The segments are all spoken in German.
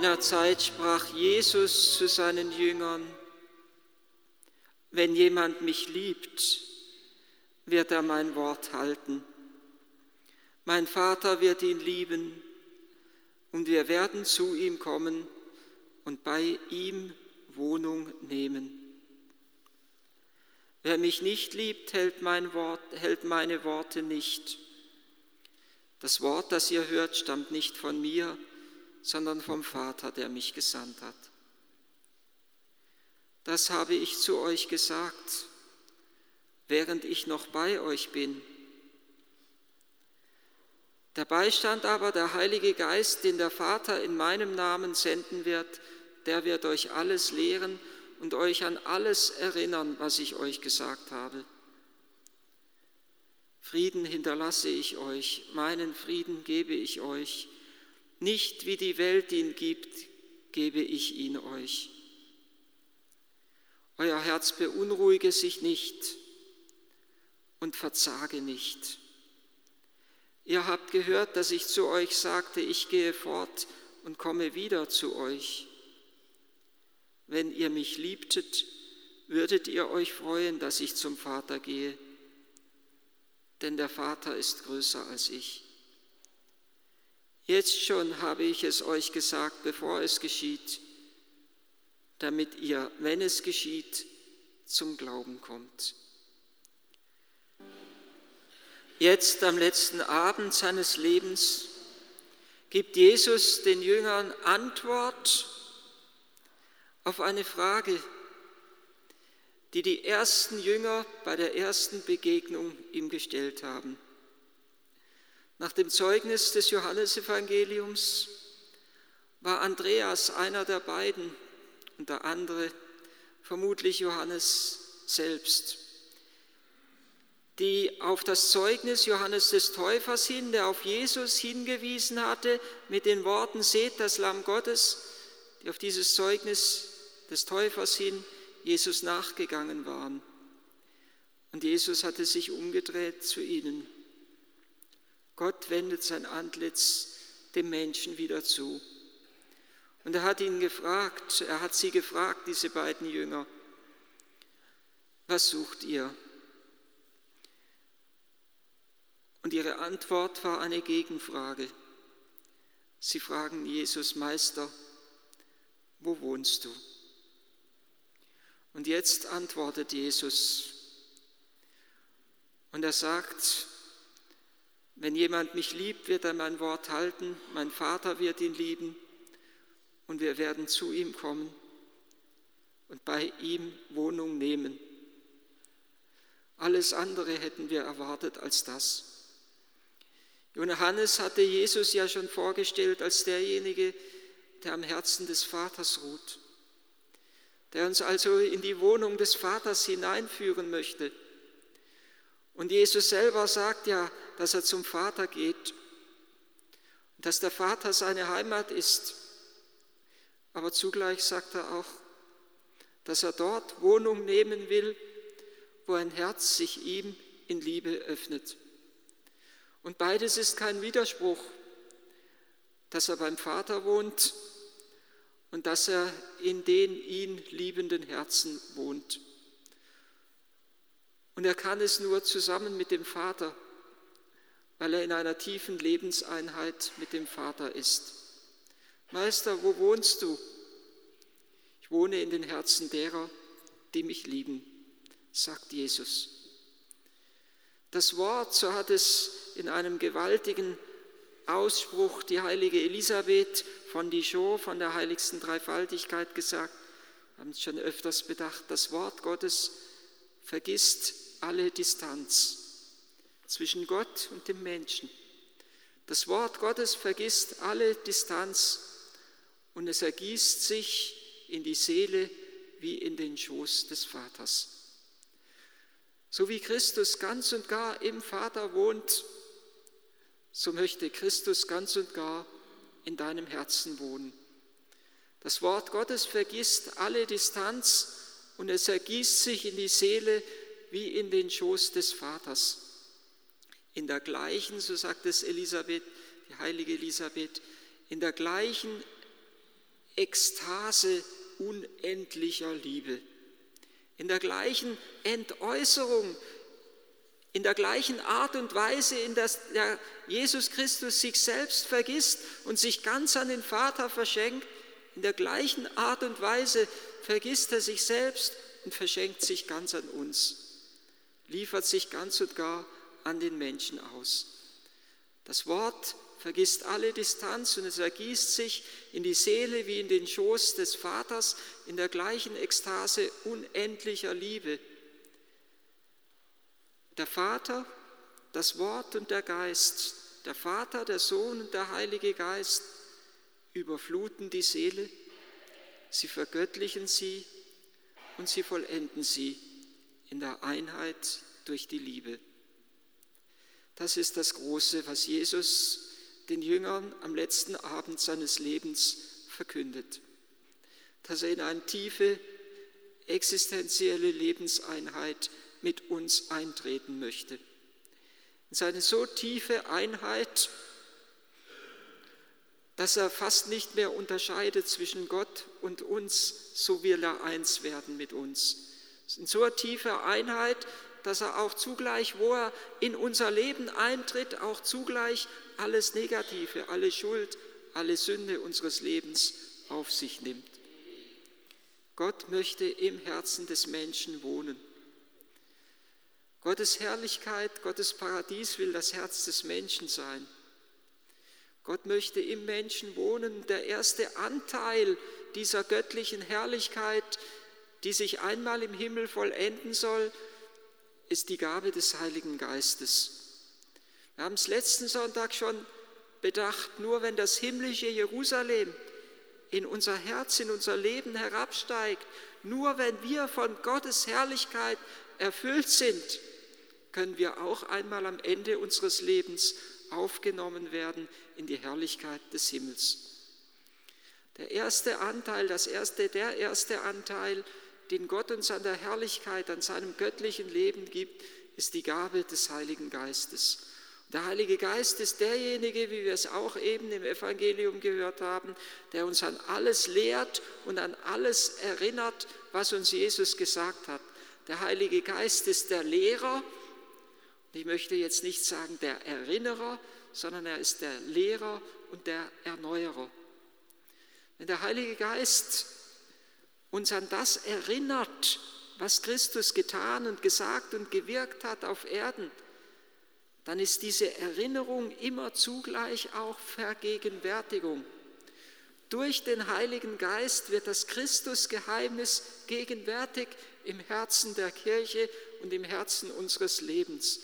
jener Zeit sprach Jesus zu seinen Jüngern, wenn jemand mich liebt, wird er mein Wort halten. Mein Vater wird ihn lieben und wir werden zu ihm kommen und bei ihm Wohnung nehmen. Wer mich nicht liebt, hält, mein Wort, hält meine Worte nicht. Das Wort, das ihr hört, stammt nicht von mir, sondern vom Vater, der mich gesandt hat. Das habe ich zu euch gesagt, während ich noch bei euch bin. Der Beistand aber, der Heilige Geist, den der Vater in meinem Namen senden wird, der wird euch alles lehren und euch an alles erinnern, was ich euch gesagt habe. Frieden hinterlasse ich euch, meinen Frieden gebe ich euch. Nicht wie die Welt ihn gibt, gebe ich ihn euch. Euer Herz beunruhige sich nicht und verzage nicht. Ihr habt gehört, dass ich zu euch sagte, ich gehe fort und komme wieder zu euch. Wenn ihr mich liebtet, würdet ihr euch freuen, dass ich zum Vater gehe, denn der Vater ist größer als ich. Jetzt schon habe ich es euch gesagt, bevor es geschieht, damit ihr, wenn es geschieht, zum Glauben kommt. Jetzt am letzten Abend seines Lebens gibt Jesus den Jüngern Antwort auf eine Frage, die die ersten Jünger bei der ersten Begegnung ihm gestellt haben. Nach dem Zeugnis des Johannesevangeliums war Andreas einer der beiden und der andere vermutlich Johannes selbst, die auf das Zeugnis Johannes des Täufers hin, der auf Jesus hingewiesen hatte, mit den Worten, seht das Lamm Gottes, die auf dieses Zeugnis des Täufers hin Jesus nachgegangen waren. Und Jesus hatte sich umgedreht zu ihnen Gott wendet sein Antlitz dem Menschen wieder zu. Und er hat ihn gefragt, er hat sie gefragt, diese beiden Jünger, was sucht ihr? Und ihre Antwort war eine Gegenfrage. Sie fragen Jesus, Meister, wo wohnst du? Und jetzt antwortet Jesus und er sagt, wenn jemand mich liebt, wird er mein Wort halten, mein Vater wird ihn lieben und wir werden zu ihm kommen und bei ihm Wohnung nehmen. Alles andere hätten wir erwartet als das. Johannes hatte Jesus ja schon vorgestellt als derjenige, der am Herzen des Vaters ruht, der uns also in die Wohnung des Vaters hineinführen möchte. Und Jesus selber sagt ja, dass er zum Vater geht und dass der Vater seine Heimat ist. Aber zugleich sagt er auch, dass er dort Wohnung nehmen will, wo ein Herz sich ihm in Liebe öffnet. Und beides ist kein Widerspruch, dass er beim Vater wohnt und dass er in den ihn liebenden Herzen wohnt. Und er kann es nur zusammen mit dem Vater weil er in einer tiefen Lebenseinheit mit dem Vater ist. Meister, wo wohnst du? Ich wohne in den Herzen derer, die mich lieben, sagt Jesus. Das Wort, so hat es in einem gewaltigen Ausspruch die heilige Elisabeth von Dijon, von der heiligsten Dreifaltigkeit gesagt, wir haben es schon öfters bedacht, das Wort Gottes vergisst alle Distanz zwischen Gott und dem Menschen. Das Wort Gottes vergisst alle Distanz und es ergießt sich in die Seele wie in den Schoß des Vaters. So wie Christus ganz und gar im Vater wohnt, so möchte Christus ganz und gar in deinem Herzen wohnen. Das Wort Gottes vergisst alle Distanz und es ergießt sich in die Seele wie in den Schoß des Vaters. In der gleichen, so sagt es Elisabeth, die heilige Elisabeth, in der gleichen Ekstase unendlicher Liebe, in der gleichen Entäußerung, in der gleichen Art und Weise, in der Jesus Christus sich selbst vergisst und sich ganz an den Vater verschenkt, in der gleichen Art und Weise vergisst er sich selbst und verschenkt sich ganz an uns, liefert sich ganz und gar an den Menschen aus. Das Wort vergisst alle Distanz und es ergießt sich in die Seele wie in den Schoß des Vaters in der gleichen Ekstase unendlicher Liebe. Der Vater, das Wort und der Geist, der Vater, der Sohn und der Heilige Geist überfluten die Seele, sie vergöttlichen sie und sie vollenden sie in der Einheit durch die Liebe. Das ist das Große, was Jesus den Jüngern am letzten Abend seines Lebens verkündet, dass er in eine tiefe existenzielle Lebenseinheit mit uns eintreten möchte. In seine so tiefe Einheit, dass er fast nicht mehr unterscheidet zwischen Gott und uns, so will er eins werden mit uns. In so tiefer Einheit, dass er auch zugleich, wo er in unser Leben eintritt, auch zugleich alles Negative, alle Schuld, alle Sünde unseres Lebens auf sich nimmt. Gott möchte im Herzen des Menschen wohnen. Gottes Herrlichkeit, Gottes Paradies will das Herz des Menschen sein. Gott möchte im Menschen wohnen. Der erste Anteil dieser göttlichen Herrlichkeit, die sich einmal im Himmel vollenden soll, ist die Gabe des Heiligen Geistes. Wir haben es letzten Sonntag schon bedacht, nur wenn das himmlische Jerusalem in unser Herz, in unser Leben herabsteigt, nur wenn wir von Gottes Herrlichkeit erfüllt sind, können wir auch einmal am Ende unseres Lebens aufgenommen werden in die Herrlichkeit des Himmels. Der erste Anteil, das erste, der erste Anteil den Gott uns an der Herrlichkeit, an seinem göttlichen Leben gibt, ist die Gabe des Heiligen Geistes. Der Heilige Geist ist derjenige, wie wir es auch eben im Evangelium gehört haben, der uns an alles lehrt und an alles erinnert, was uns Jesus gesagt hat. Der Heilige Geist ist der Lehrer. Ich möchte jetzt nicht sagen der Erinnerer, sondern er ist der Lehrer und der Erneuerer. Wenn der Heilige Geist uns an das erinnert, was Christus getan und gesagt und gewirkt hat auf Erden, dann ist diese Erinnerung immer zugleich auch Vergegenwärtigung. Durch den Heiligen Geist wird das Christusgeheimnis gegenwärtig im Herzen der Kirche und im Herzen unseres Lebens.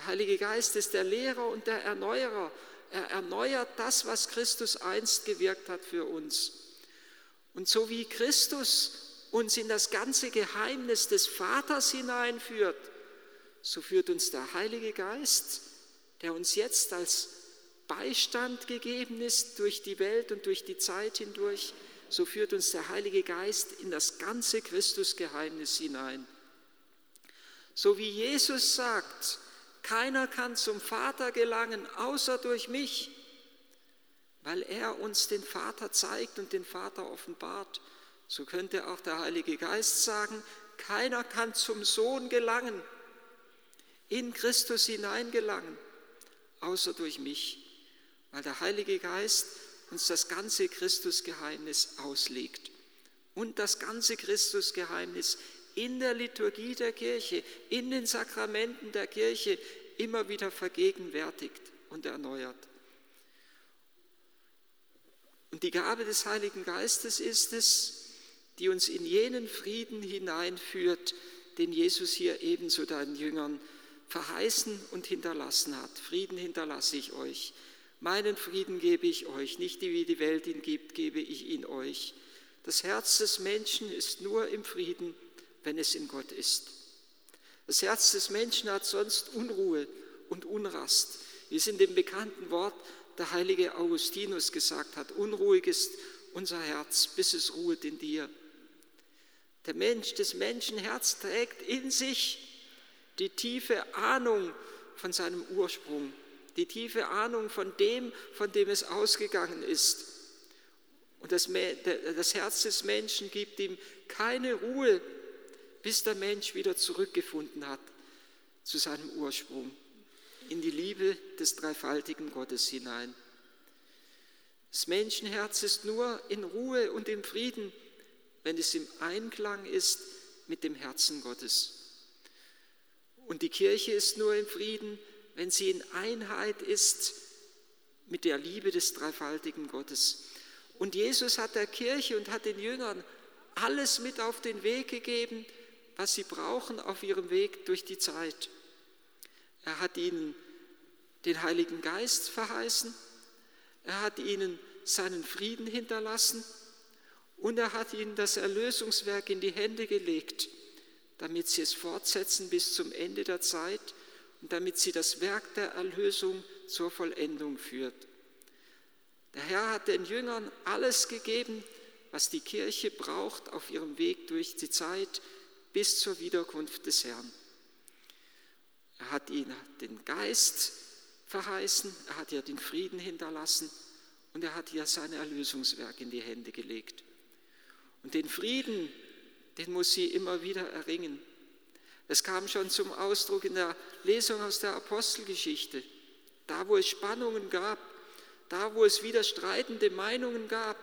Der Heilige Geist ist der Lehrer und der Erneuerer. Er erneuert das, was Christus einst gewirkt hat für uns. Und so wie Christus uns in das ganze Geheimnis des Vaters hineinführt, so führt uns der Heilige Geist, der uns jetzt als Beistand gegeben ist durch die Welt und durch die Zeit hindurch, so führt uns der Heilige Geist in das ganze Christusgeheimnis hinein. So wie Jesus sagt, keiner kann zum Vater gelangen, außer durch mich, weil er uns den Vater zeigt und den Vater offenbart. So könnte auch der Heilige Geist sagen, keiner kann zum Sohn gelangen, in Christus hineingelangen, außer durch mich, weil der Heilige Geist uns das ganze Christusgeheimnis auslegt und das ganze Christusgeheimnis in der Liturgie der Kirche, in den Sakramenten der Kirche immer wieder vergegenwärtigt und erneuert. Und die Gabe des Heiligen Geistes ist es, die uns in jenen Frieden hineinführt, den Jesus hier ebenso deinen Jüngern verheißen und hinterlassen hat. Frieden hinterlasse ich euch. Meinen Frieden gebe ich euch, nicht wie die Welt ihn gibt, gebe ich ihn euch. Das Herz des Menschen ist nur im Frieden, wenn es in Gott ist. Das Herz des Menschen hat sonst Unruhe und Unrast, wie es in dem bekannten Wort der heilige Augustinus gesagt hat. Unruhig ist unser Herz, bis es ruht in dir. Der Mensch, des Menschen Herz trägt in sich die tiefe Ahnung von seinem Ursprung, die tiefe Ahnung von dem, von dem es ausgegangen ist. Und das, das Herz des Menschen gibt ihm keine Ruhe, bis der Mensch wieder zurückgefunden hat zu seinem Ursprung, in die Liebe des dreifaltigen Gottes hinein. Das Menschenherz ist nur in Ruhe und im Frieden, wenn es im Einklang ist mit dem Herzen Gottes. Und die Kirche ist nur im Frieden, wenn sie in Einheit ist mit der Liebe des dreifaltigen Gottes. Und Jesus hat der Kirche und hat den Jüngern alles mit auf den Weg gegeben, was sie brauchen auf ihrem Weg durch die Zeit. Er hat ihnen den Heiligen Geist verheißen, er hat ihnen seinen Frieden hinterlassen und er hat ihnen das Erlösungswerk in die Hände gelegt, damit sie es fortsetzen bis zum Ende der Zeit und damit sie das Werk der Erlösung zur Vollendung führt. Der Herr hat den Jüngern alles gegeben, was die Kirche braucht auf ihrem Weg durch die Zeit bis zur Wiederkunft des Herrn. Er hat ihnen den Geist verheißen, er hat ihr den Frieden hinterlassen und er hat ihr sein Erlösungswerk in die Hände gelegt. Und den Frieden, den muss sie immer wieder erringen. Es kam schon zum Ausdruck in der Lesung aus der Apostelgeschichte. Da, wo es Spannungen gab, da, wo es widerstreitende Meinungen gab,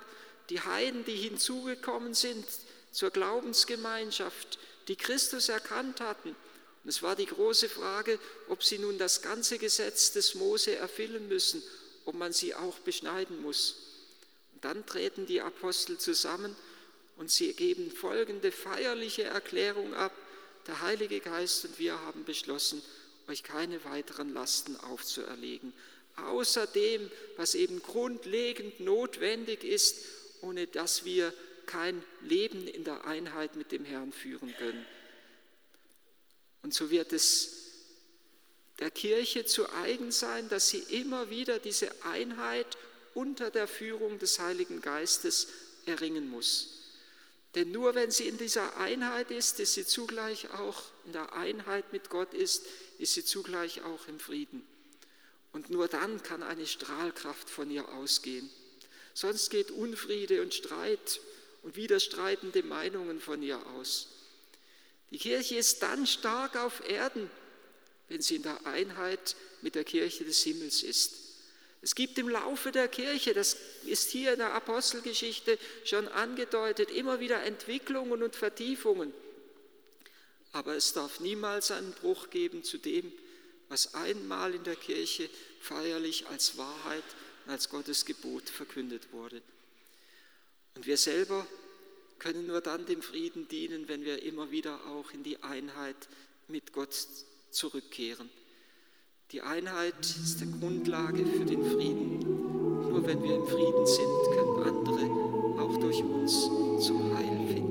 die Heiden, die hinzugekommen sind zur Glaubensgemeinschaft, die Christus erkannt hatten. Und es war die große Frage, ob sie nun das ganze Gesetz des Mose erfüllen müssen ob man sie auch beschneiden muss. Und dann treten die Apostel zusammen und sie geben folgende feierliche Erklärung ab. Der Heilige Geist und wir haben beschlossen, euch keine weiteren Lasten aufzuerlegen, außer dem, was eben grundlegend notwendig ist, ohne dass wir kein Leben in der Einheit mit dem Herrn führen können. Und so wird es der Kirche zu eigen sein, dass sie immer wieder diese Einheit unter der Führung des Heiligen Geistes erringen muss. Denn nur wenn sie in dieser Einheit ist, ist sie zugleich auch in der Einheit mit Gott ist, ist sie zugleich auch im Frieden. Und nur dann kann eine Strahlkraft von ihr ausgehen. Sonst geht Unfriede und Streit und widerstreitende Meinungen von ihr aus. Die Kirche ist dann stark auf Erden, wenn sie in der Einheit mit der Kirche des Himmels ist. Es gibt im Laufe der Kirche, das ist hier in der Apostelgeschichte schon angedeutet, immer wieder Entwicklungen und Vertiefungen. Aber es darf niemals einen Bruch geben zu dem, was einmal in der Kirche feierlich als Wahrheit als Gottes Gebot verkündet wurde. Und wir selber können nur dann dem Frieden dienen, wenn wir immer wieder auch in die Einheit mit Gott zurückkehren. Die Einheit ist die Grundlage für den Frieden. Nur wenn wir im Frieden sind, können andere auch durch uns zum Heil finden.